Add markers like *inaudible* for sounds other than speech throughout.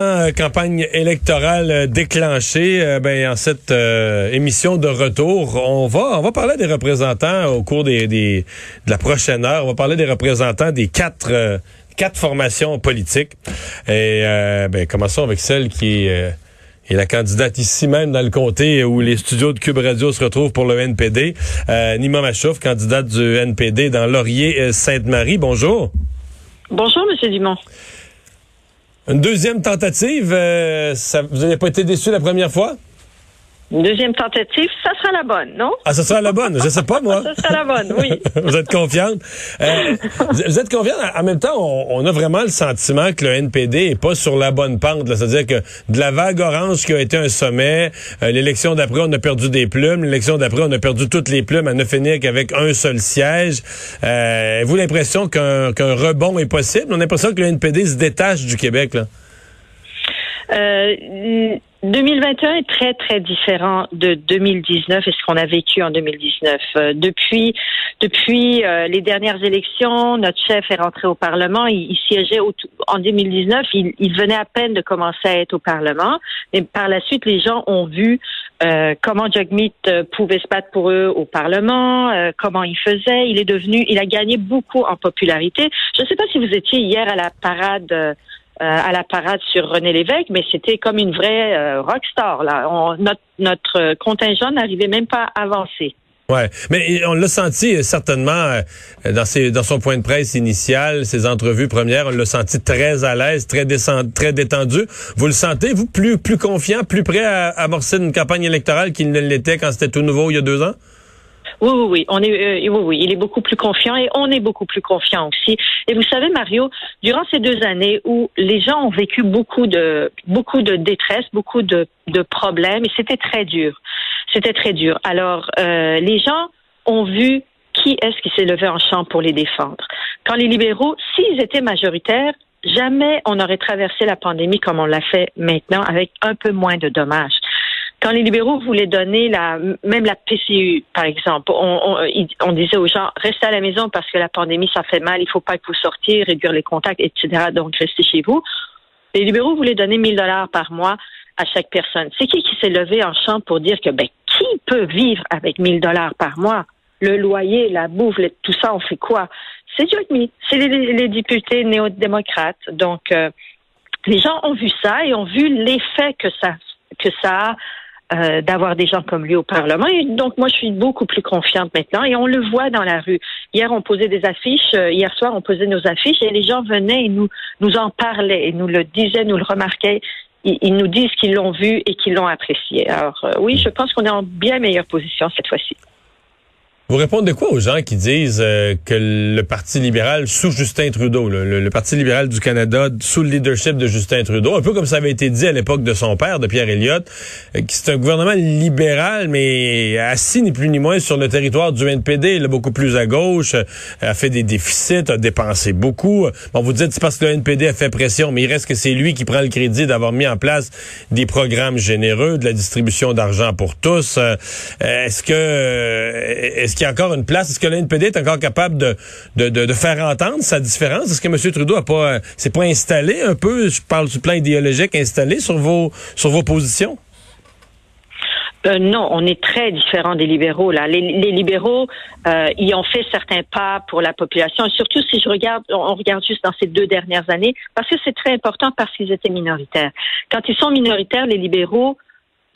Euh, campagne électorale euh, déclenchée, euh, ben, en cette émission de retour, on va on va parler des représentants au cours des, des, de la prochaine heure. On va parler des représentants des quatre quatre formations politiques. Et ben, commençons avec celle qui est, la candidate ici même dans le comté où les studios de Cube Radio se retrouvent pour le NPD. Nima Machouf, candidate du NPD dans Laurier-Sainte-Marie. Bonjour. Bonjour, Monsieur Dumont. Une deuxième tentative, euh, ça, vous n'avez pas été déçu la première fois? Une deuxième tentative, ça sera la bonne, non? Ah, ça sera la bonne, je sais pas, moi. *laughs* ça sera la bonne, oui. *laughs* vous êtes confiante? Euh, vous êtes confiante? En même temps, on, a vraiment le sentiment que le NPD est pas sur la bonne pente. C'est-à-dire que de la vague orange qui a été un sommet, euh, l'élection d'après, on a perdu des plumes. L'élection d'après, on a perdu toutes les plumes à ne finir qu'avec un seul siège. Euh, vous l'impression qu'un rebond est possible? On a l'impression que le NPD se détache du Québec, là. Euh, 2021 est très, très différent de 2019 et ce qu'on a vécu en 2019. Euh, depuis depuis euh, les dernières élections, notre chef est rentré au Parlement. Il, siégeait en 2019. Il, venait à peine de commencer à être au Parlement. Mais par la suite, les gens ont vu euh, comment Jagmeet pouvait se battre pour eux au Parlement, comment il faisait. Il est devenu, il a gagné beaucoup en popularité. Je ne sais pas si vous étiez hier à la parade euh, à la parade sur René Lévesque, mais c'était comme une vraie euh, rockstar. Là. notre, notre contingent n'arrivait même pas à avancer. Ouais, mais on l'a senti euh, certainement dans ses, dans son point de presse initial, ses entrevues premières, on l'a senti très à l'aise, très très détendu. Vous le sentez, vous, plus plus confiant, plus prêt à amorcer une campagne électorale qu'il ne l'était quand c'était tout nouveau il y a deux ans? Oui, oui, oui. On est, euh, oui, oui. Il est beaucoup plus confiant et on est beaucoup plus confiant aussi. Et vous savez, Mario, durant ces deux années où les gens ont vécu beaucoup de, beaucoup de détresse, beaucoup de, de problèmes, et c'était très dur. C'était très dur. Alors, euh, les gens ont vu qui est-ce qui s'est levé en champ pour les défendre. Quand les libéraux, s'ils étaient majoritaires, jamais on aurait traversé la pandémie comme on l'a fait maintenant avec un peu moins de dommages. Quand les libéraux voulaient donner la, même la PCU, par exemple, on, on, disait aux gens, restez à la maison parce que la pandémie, ça fait mal, il faut pas que vous sortiez, réduire les contacts, etc. Donc, restez chez vous. Les libéraux voulaient donner 1000 dollars par mois à chaque personne. C'est qui qui s'est levé en champ pour dire que, ben, qui peut vivre avec 1000 dollars par mois? Le loyer, la bouffe, tout ça, on fait quoi? C'est Joe C'est les, députés néo-démocrates. Donc, euh, les gens ont vu ça et ont vu l'effet que ça, que ça a euh, d'avoir des gens comme lui au Parlement. Et donc, moi, je suis beaucoup plus confiante maintenant et on le voit dans la rue. Hier, on posait des affiches. Euh, hier soir, on posait nos affiches et les gens venaient et nous, nous en parlaient et nous le disaient, nous le remarquaient. Ils, nous disent qu'ils l'ont vu et qu'ils l'ont apprécié. Alors, euh, oui, je pense qu'on est en bien meilleure position cette fois-ci. Vous répondez quoi aux gens qui disent euh, que le Parti libéral sous Justin Trudeau, le, Parti libéral du Canada sous le leadership de Justin Trudeau, un peu comme ça avait été dit à l'époque de son père, de Pierre Elliott, euh, qui c'est un gouvernement libéral, mais assis ni plus ni moins sur le territoire du NPD, là, beaucoup plus à gauche, euh, a fait des déficits, a dépensé beaucoup. Bon, vous dites c'est parce que le NPD a fait pression, mais il reste que c'est lui qui prend le crédit d'avoir mis en place des programmes généreux, de la distribution d'argent pour tous. est-ce que est-ce y a encore une place? Est-ce que l'NPD est encore capable de, de, de, faire entendre sa différence? Est-ce que M. Trudeau a pas euh, s'est pas installé un peu, je parle du plan idéologique, installé sur vos sur vos positions? Euh, non, on est très différent des libéraux. Là, les, libéraux, euh, ils ont fait certains pas pour la population. surtout si je regarde, on regarde juste dans ces deux dernières années, parce que c'est très important parce qu'ils étaient minoritaires. Quand ils sont minoritaires, les libéraux,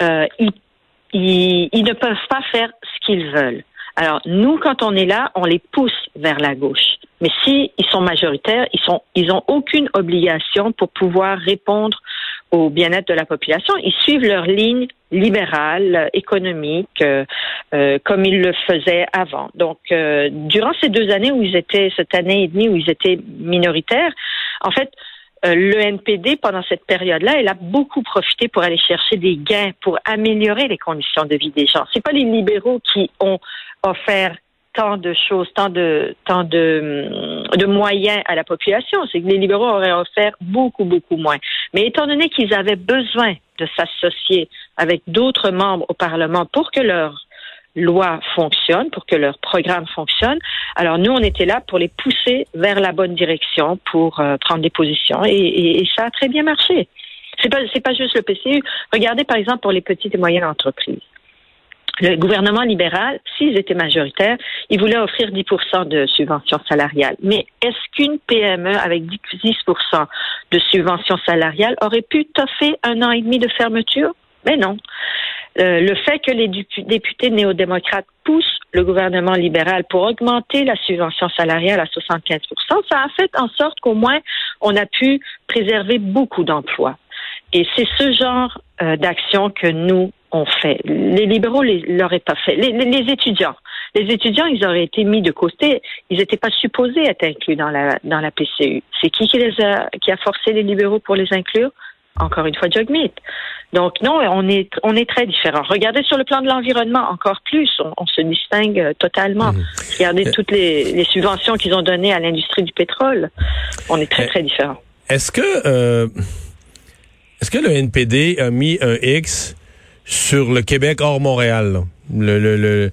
euh, ils, ils ne peuvent pas faire ce qu'ils veulent. Alors, nous, quand on est là, on les pousse vers la gauche. Mais si ils sont majoritaires, ils sont, ils ont aucune obligation pour pouvoir répondre au bien-être de la population. Ils suivent leur ligne libérale, économique, euh, euh, comme ils le faisaient avant. Donc, euh, durant ces deux années où ils étaient, cette année et demie où ils étaient minoritaires, en fait, euh, le NPD, pendant cette période-là, elle a beaucoup profité pour aller chercher des gains, pour améliorer les conditions de vie des gens. C'est pas les libéraux qui ont offert tant de choses, tant de tant de, de moyens à la population. C'est que les libéraux auraient offert beaucoup, beaucoup moins. Mais étant donné qu'ils avaient besoin de s'associer avec d'autres membres au Parlement pour que leur loi fonctionne, pour que leur programme fonctionne. Alors nous, on était là pour les pousser vers la bonne direction, pour euh, prendre des positions, et, et, ça a très bien marché. C'est pas c'est pas juste le PCU. Regardez par exemple pour les petites et moyennes entreprises. Le gouvernement libéral, s'ils étaient majoritaires, ils voulaient offrir 10% de subventions salariales. Mais est-ce qu'une PME avec 10% de subventions salariales aurait pu toffer un an et demi de fermeture? Mais non. Euh, le fait que les députés néo-démocrates poussent le gouvernement libéral pour augmenter la subvention salariale à 75% ça a fait en sorte qu'au moins on a pu préserver beaucoup d'emplois. Et c'est ce genre euh, d'action que nous on fait. Les libéraux ne l'auraient pas fait. Les, les, étudiants, les étudiants, ils auraient été mis de côté. Ils n'étaient pas supposés être inclus dans la dans la PCU. C'est qui qui les a qui a forcé les libéraux pour les inclure? Encore une fois Jugmeat. Donc non, on est on est très différents. Regardez sur le plan de l'environnement encore plus, on, se distingue euh, totalement. Mmh. Regardez toutes les, les subventions qu'ils ont données à l'industrie du pétrole. On est très très différents. Est-ce que euh, est-ce que le NPD a mis un X sur le Québec hors Montréal? Le, le, le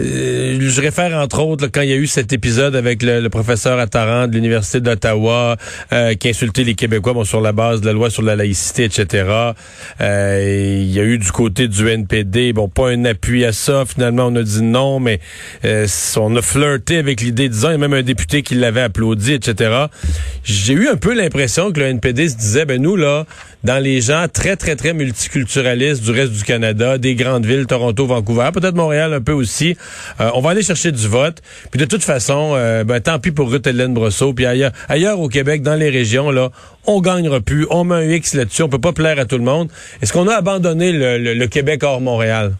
euh, je réfère entre autres quand il y a eu cet épisode avec le, professeur Attaran de l'université d'Ottawa euh, qui insultait les Québécois bon, sur la base de la loi sur la laïcité, etc. Euh, il y a eu du côté du NPD, bon, pas un appui à ça. Finalement, on a dit non, mais on a flirté avec l'idée, disant, il y a même un député qui l'avait applaudi, etc. J'ai eu un peu l'impression que le NPD se disait, ben nous là, dans les gens très très très multiculturalistes du reste du Canada, des grandes villes, Toronto, Vancouver, peut-être Montréal un peu aussi. Euh, on va aller chercher du vote. Puis de toute façon, euh, ben, tant pis pour Ruth Hélène Brosseau. Puis ailleurs, ailleurs au Québec, dans les régions, là, on gagnera plus. On met un X là-dessus. On peut pas plaire à tout le monde. Est-ce qu'on a abandonné le, Québec hors Montréal?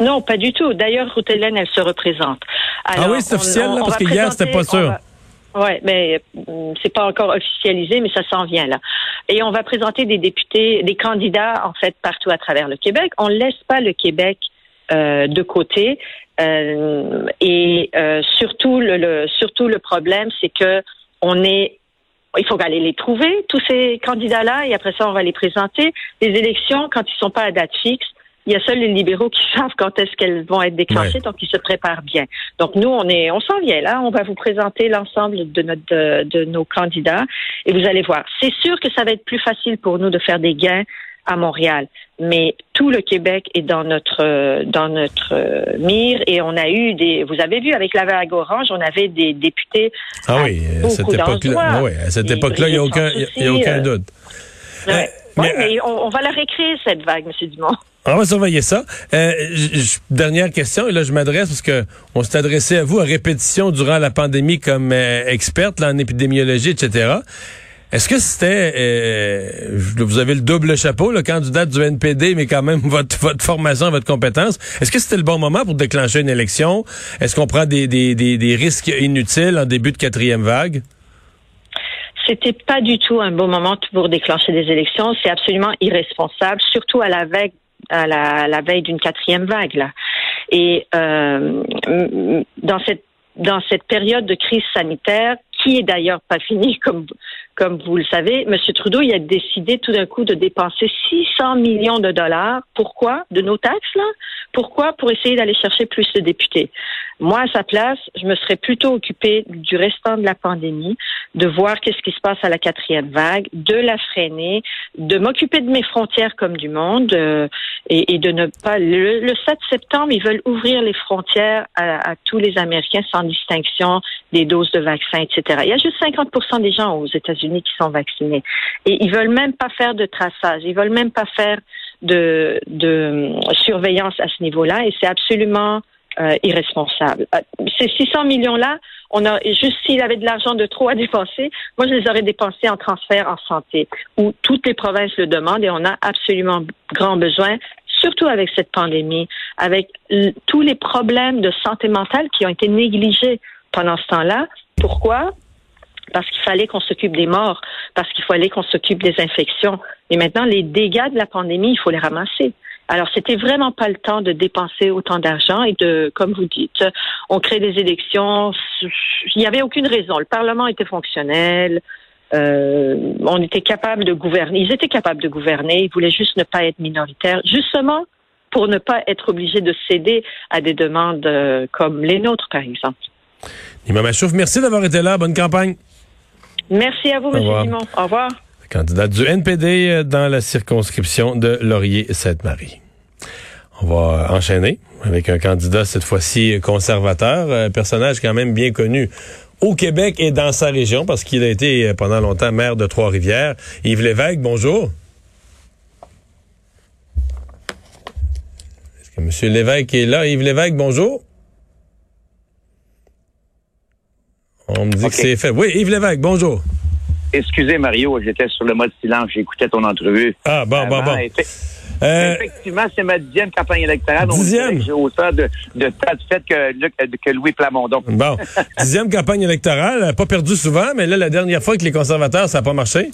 Non, pas du tout. D'ailleurs, Ruth Hélène, elle se représente. ah oui, c'est officiel, parce que hier, c'était pas sûr. Oui, mais euh, c'est pas encore officialisé, mais ça s'en vient là. Et on va présenter des députés, des candidats en fait partout à travers le Québec. On ne laisse pas le Québec euh, de côté. Euh, et euh, surtout, le, surtout le problème, c'est que on est il faut aller les trouver, tous ces candidats-là, et après ça, on va les présenter. Les élections, quand ils sont pas à date fixe, il y a seuls les libéraux qui *laughs* savent quand est-ce qu'elles vont être déclenchées, donc ils se préparent bien. Donc nous, on est, on s'en vient là. On va vous présenter l'ensemble de notre, de, de, nos candidats, et vous allez voir. C'est sûr que ça va être plus facile pour nous de faire des gains à Montréal. Mais tout le Québec est dans notre dans notre euh, mire et on a eu des. Vous avez vu avec la vague orange, on avait des députés. Ah oui, à cette époque-là, ah oui, à cette époque-là, il n'y a aucun, y a aucun doute. Euh, mais, mais on, va la récréer cette vague, M. Dumont. On va surveiller ça. Euh, dernière question, et là je m'adresse parce que on s'est adressé à vous à répétition durant la pandémie comme experte en épidémiologie, etc. Est-ce que c'était, euh, vous avez le double chapeau, le candidat du NPD, mais quand même *laughs* votre, votre formation, votre compétence. Est-ce que c'était le bon moment pour déclencher une élection? Est-ce qu'on prend des, des, des, risques inutiles en début de quatrième vague? C'était pas du tout un bon moment pour déclencher des élections. C'est absolument irresponsable, surtout à la veille, à la veille d'une quatrième vague. Là. Et euh, dans cette dans cette période de crise sanitaire, qui est d'ailleurs pas finie, *laughs* comme comme vous le savez, M. Trudeau, il a décidé tout d'un coup de dépenser 600 millions de dollars. Pourquoi? De nos taxes, là? Pourquoi? Pour essayer d'aller chercher plus de députés. Moi, à sa place, je me serais plutôt occupée du restant de la pandémie, de voir qu'est-ce qui se passe à la quatrième vague, de la freiner, de m'occuper de mes frontières comme du monde euh, et, de ne pas... Le, 7 septembre, ils veulent ouvrir les frontières à, à, tous les Américains sans distinction des doses de vaccins, etc. Il y a juste 50% des gens aux États-Unis qui sont vaccinés. Et ils veulent même pas faire de traçage. Ils veulent même pas faire de, surveillance à ce niveau-là. Et c'est absolument euh, irresponsable. Euh, ces 600 millions-là, on a juste s'il avait de l'argent de trop à dépenser, moi je les aurais dépensés en transfert en santé, où toutes les provinces le demandent et on a absolument grand besoin, surtout avec cette pandémie, avec tous les problèmes de santé mentale qui ont été négligés pendant ce temps-là. Pourquoi? parce qu'il fallait qu'on s'occupe des morts, parce qu'il fallait qu'on s'occupe des infections. Et maintenant, les dégâts de la pandémie, il faut les ramasser. Alors, c'était vraiment pas le temps de dépenser autant d'argent et de, comme vous dites, on crée des élections. Il n'y avait aucune raison. Le Parlement était fonctionnel. Euh, on était capable de gouverner. Ils étaient capables de gouverner. Ils voulaient juste ne pas être minoritaires, justement pour ne pas être obligés de céder à des demandes euh, comme les nôtres, par exemple. Nima Machouf, merci d'avoir été là. Bonne campagne. Merci à vous, M. Simon. Au revoir. candidat du NPD dans la circonscription de Laurier-Sainte-Marie. On va enchaîner avec un candidat cette fois-ci conservateur, un personnage quand même bien connu au Québec et dans sa région parce qu'il a été pendant longtemps maire de Trois-Rivières. Yves Lévesque, bonjour. Est-ce que M. Lévesque est là? Yves Lévesque, bonjour. On me dit que c'est fait. Oui, Yves Lévesque, bonjour. Excusez, Mario, j'étais sur le mode silence, j'écoutais ton entrevue. Ah, bon, bon, bon. Euh, Effectivement, c'est ma dixième campagne électorale. Dixième? J'ai autant de, de tas de fait que, que Louis Plamondon. Bon. *laughs* dixième campagne électorale, pas perdu souvent, mais là, la dernière fois que les conservateurs, ça n'a pas marché?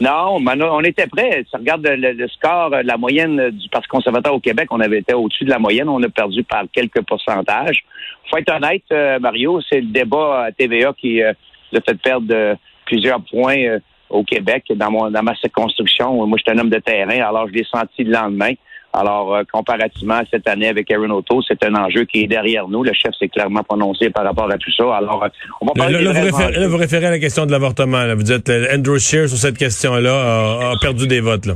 Non, on était prêts. Si regarde le, score, la moyenne du Parti conservateur au Québec, on avait été au-dessus de la moyenne. On a perdu par quelques pourcentages. Faut être honnête, euh, Mario, c'est le débat à TVA qui euh, a fait perdre plusieurs points euh, au Québec, dans, mon, dans ma circonscription. Moi, je suis un homme de terrain, alors je l'ai senti le lendemain. Alors, euh, comparativement à cette année avec Aaron Auto, c'est un enjeu qui est derrière nous. Le chef s'est clairement prononcé par rapport à tout ça. Alors, euh, on va parler là, vous, référez, à la question de l'avortement. Vous dites Andrew Scheer sur cette question-là a, perdu des votes. Là.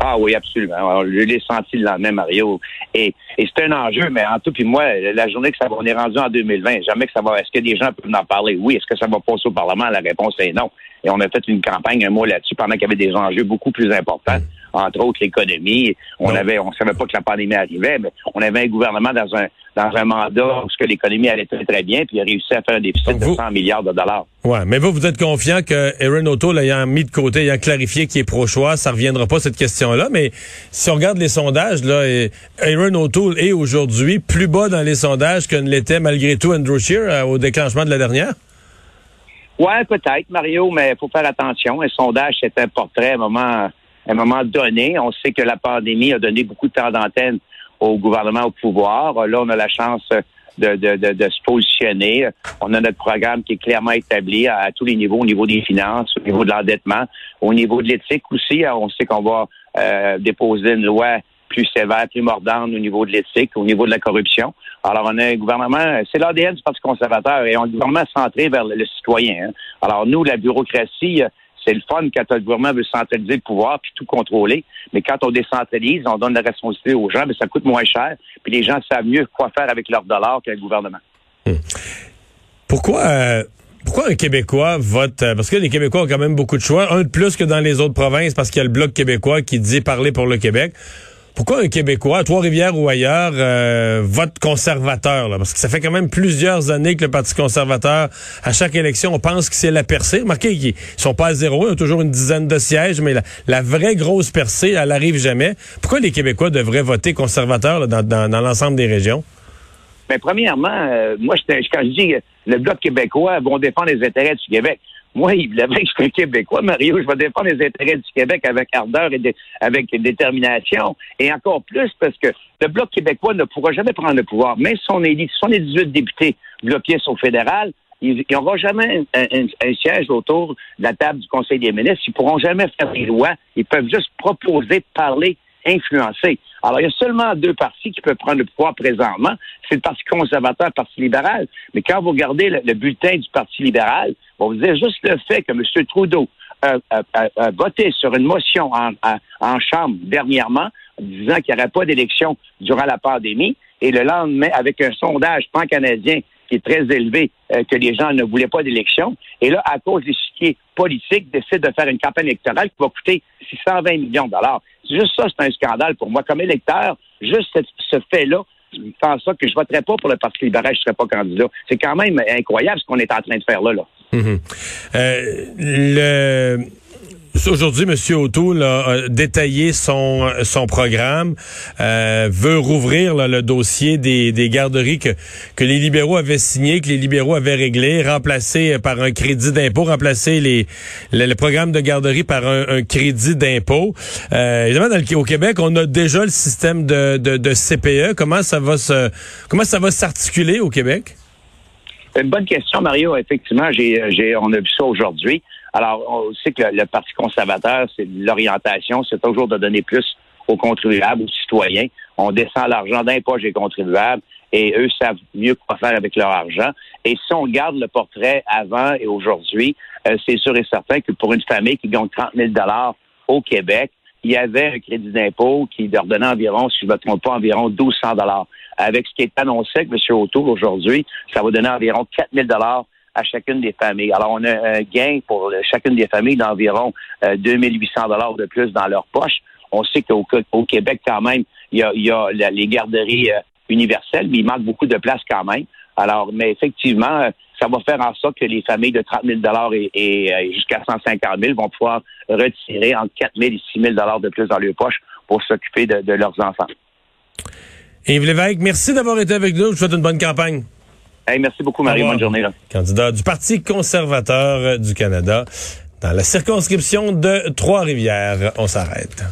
Ah oui, absolument. Alors, je l'ai senti le lendemain, Mario. Et, et c'est un enjeu, mais en tout, puis moi, la journée que ça va, on est rendu en 2020, jamais que ça va, est-ce que des gens peuvent en parler? Oui. Est-ce que ça va passer au Parlement? La réponse est non. Et on a fait une campagne, un mois là-dessus, pendant qu'il y avait des enjeux beaucoup plus importants, entre autres l'économie. On avait, on savait pas que la pandémie arrivait, mais on avait un gouvernement dans un dans un mandat où l'économie allait très, très bien, puis il a réussi à faire un déficit de 100 milliards de dollars. Ouais, mais vous, vous êtes confiant que Aaron O'Toole ayant mis de côté, ayant clarifié qu'il est pro-choix, ça reviendra pas cette question-là. Mais si on regarde les sondages, là, Aaron O'Toole est aujourd'hui plus bas dans les sondages que ne l'était malgré tout Andrew Scheer euh, au déclenchement de la dernière. Ouais, peut-être, Mario, mais il faut faire attention. Un sondage, c'est un portrait à un moment, un moment donné. On sait que la pandémie a donné beaucoup de temps d'antenne au gouvernement au pouvoir. Là, on a la chance de, de, de, se positionner. On a notre programme qui est clairement établi à, tous les niveaux, au niveau des finances, au niveau de l'endettement, au niveau de l'éthique aussi. On sait qu'on va euh, déposer une loi plus sévère, plus mordante au niveau de l'éthique, au niveau de la corruption. Alors, on a un gouvernement, c'est l'ADN du Parti conservateur, et on un gouvernement centré vers le, citoyen. Hein. Alors, nous, la bureaucratie, euh, c'est le fun quand le gouvernement veut centraliser le pouvoir puis tout contrôler. Mais quand on décentralise, on donne la responsabilité aux gens, mais ça coûte moins cher. Puis les gens savent mieux quoi faire avec leurs dollars qu'un gouvernement. Hmm. Pourquoi euh, pourquoi un Québécois vote euh, Parce que les Québécois ont quand même beaucoup de choix, un de plus que dans les autres provinces, parce qu'il y a le bloc québécois qui dit parler pour le Québec. Pourquoi un Québécois, à Trois-Rivières ou ailleurs, euh, vote conservateur? Parce que ça fait quand même plusieurs années que le Parti conservateur, à chaque élection, on pense que c'est la percée. Remarquez qu'ils sont pas à zéro, ils ont toujours une dizaine de sièges, mais la, vraie grosse percée, elle arrive jamais. Pourquoi les Québécois devraient voter conservateur dans, l'ensemble des régions? Mais premièrement, euh, moi, quand je dis le Bloc québécois vont défendre les intérêts du Québec, moi, il que je suis un Québécois, Mario, je vais défendre les intérêts du Québec avec ardeur et avec détermination. Et encore plus parce que le Bloc québécois ne pourra jamais prendre le pouvoir. Même si on est, si on est 18 députés bloqués au fédéral, il n'y aura jamais un, siège autour de la table du Conseil des ministres. Ils pourront jamais faire des lois. Ils peuvent juste proposer, parler, influencer. Alors, il y a seulement deux partis qui peuvent prendre le pouvoir présentement. C'est le Parti conservateur, le Parti libéral. Mais quand vous regardez le, bulletin du Parti libéral, on vous dire juste le fait que M. Trudeau a, voté sur une motion en, en Chambre dernièrement, disant qu'il n'y aurait pas d'élection durant la pandémie, et le lendemain, avec un sondage pan-canadien qui est très élevé, euh, que les gens ne voulaient pas d'élection. Et là, à cause des chiquiers politiques, décide de faire une campagne électorale qui va coûter 620 millions de dollars. Juste ça, c'est un scandale pour moi. Comme électeur, juste ce, fait-là, je pense ça que je voterais pas pour le Parti libéral, je serais pas candidat. C'est quand même incroyable ce qu'on est en train de faire là. là. Euh, le Aujourd'hui, M. O'Toole a détaillé son, son programme, euh, veut rouvrir le dossier des, des garderies que, que les libéraux avaient signé, que les libéraux avaient réglé, remplacé par un crédit d'impôt, remplacer les, le, programme de garderie par un, crédit d'impôt. Euh, évidemment, dans le, au Québec, on a déjà le système de, de, de CPE. Comment ça va se comment ça va s'articuler au Québec? Une bonne question, Mario. Effectivement, j'ai, on a vu ça aujourd'hui. Alors, on sait que le, Parti conservateur, c'est l'orientation, c'est toujours de donner plus aux contribuables, aux citoyens. On descend l'argent poche des contribuables et eux savent mieux quoi faire avec leur argent. Et si on regarde le portrait avant et aujourd'hui, euh, c'est sûr et certain que pour une famille qui gagne 30 000 au Québec, il y avait un crédit d'impôt qui leur donnait environ, si je ne me trompe pas, environ 1200 Avec ce qui est annoncé avec M. O'Toole aujourd'hui, ça va donner environ 4 000 à chacune des familles. Alors, on a un gain pour chacune des familles d'environ 2800 dollars de plus dans leur poche. On sait qu'au Québec, quand même, il y a, les garderies universelles, mais il manque beaucoup de places quand même. Alors, mais effectivement, ça va faire en sorte que les familles de 30 000 et, et euh, jusqu'à 150 000 vont pouvoir retirer entre 4 000 et 6 000 de plus dans leur poche pour s'occuper de, leurs enfants. Yves Lévesque, merci d'avoir été avec nous. Je vous souhaite une bonne campagne. merci beaucoup, Marie. Bonne journée. Candidat du Parti conservateur du Canada dans la circonscription de Trois-Rivières. On s'arrête.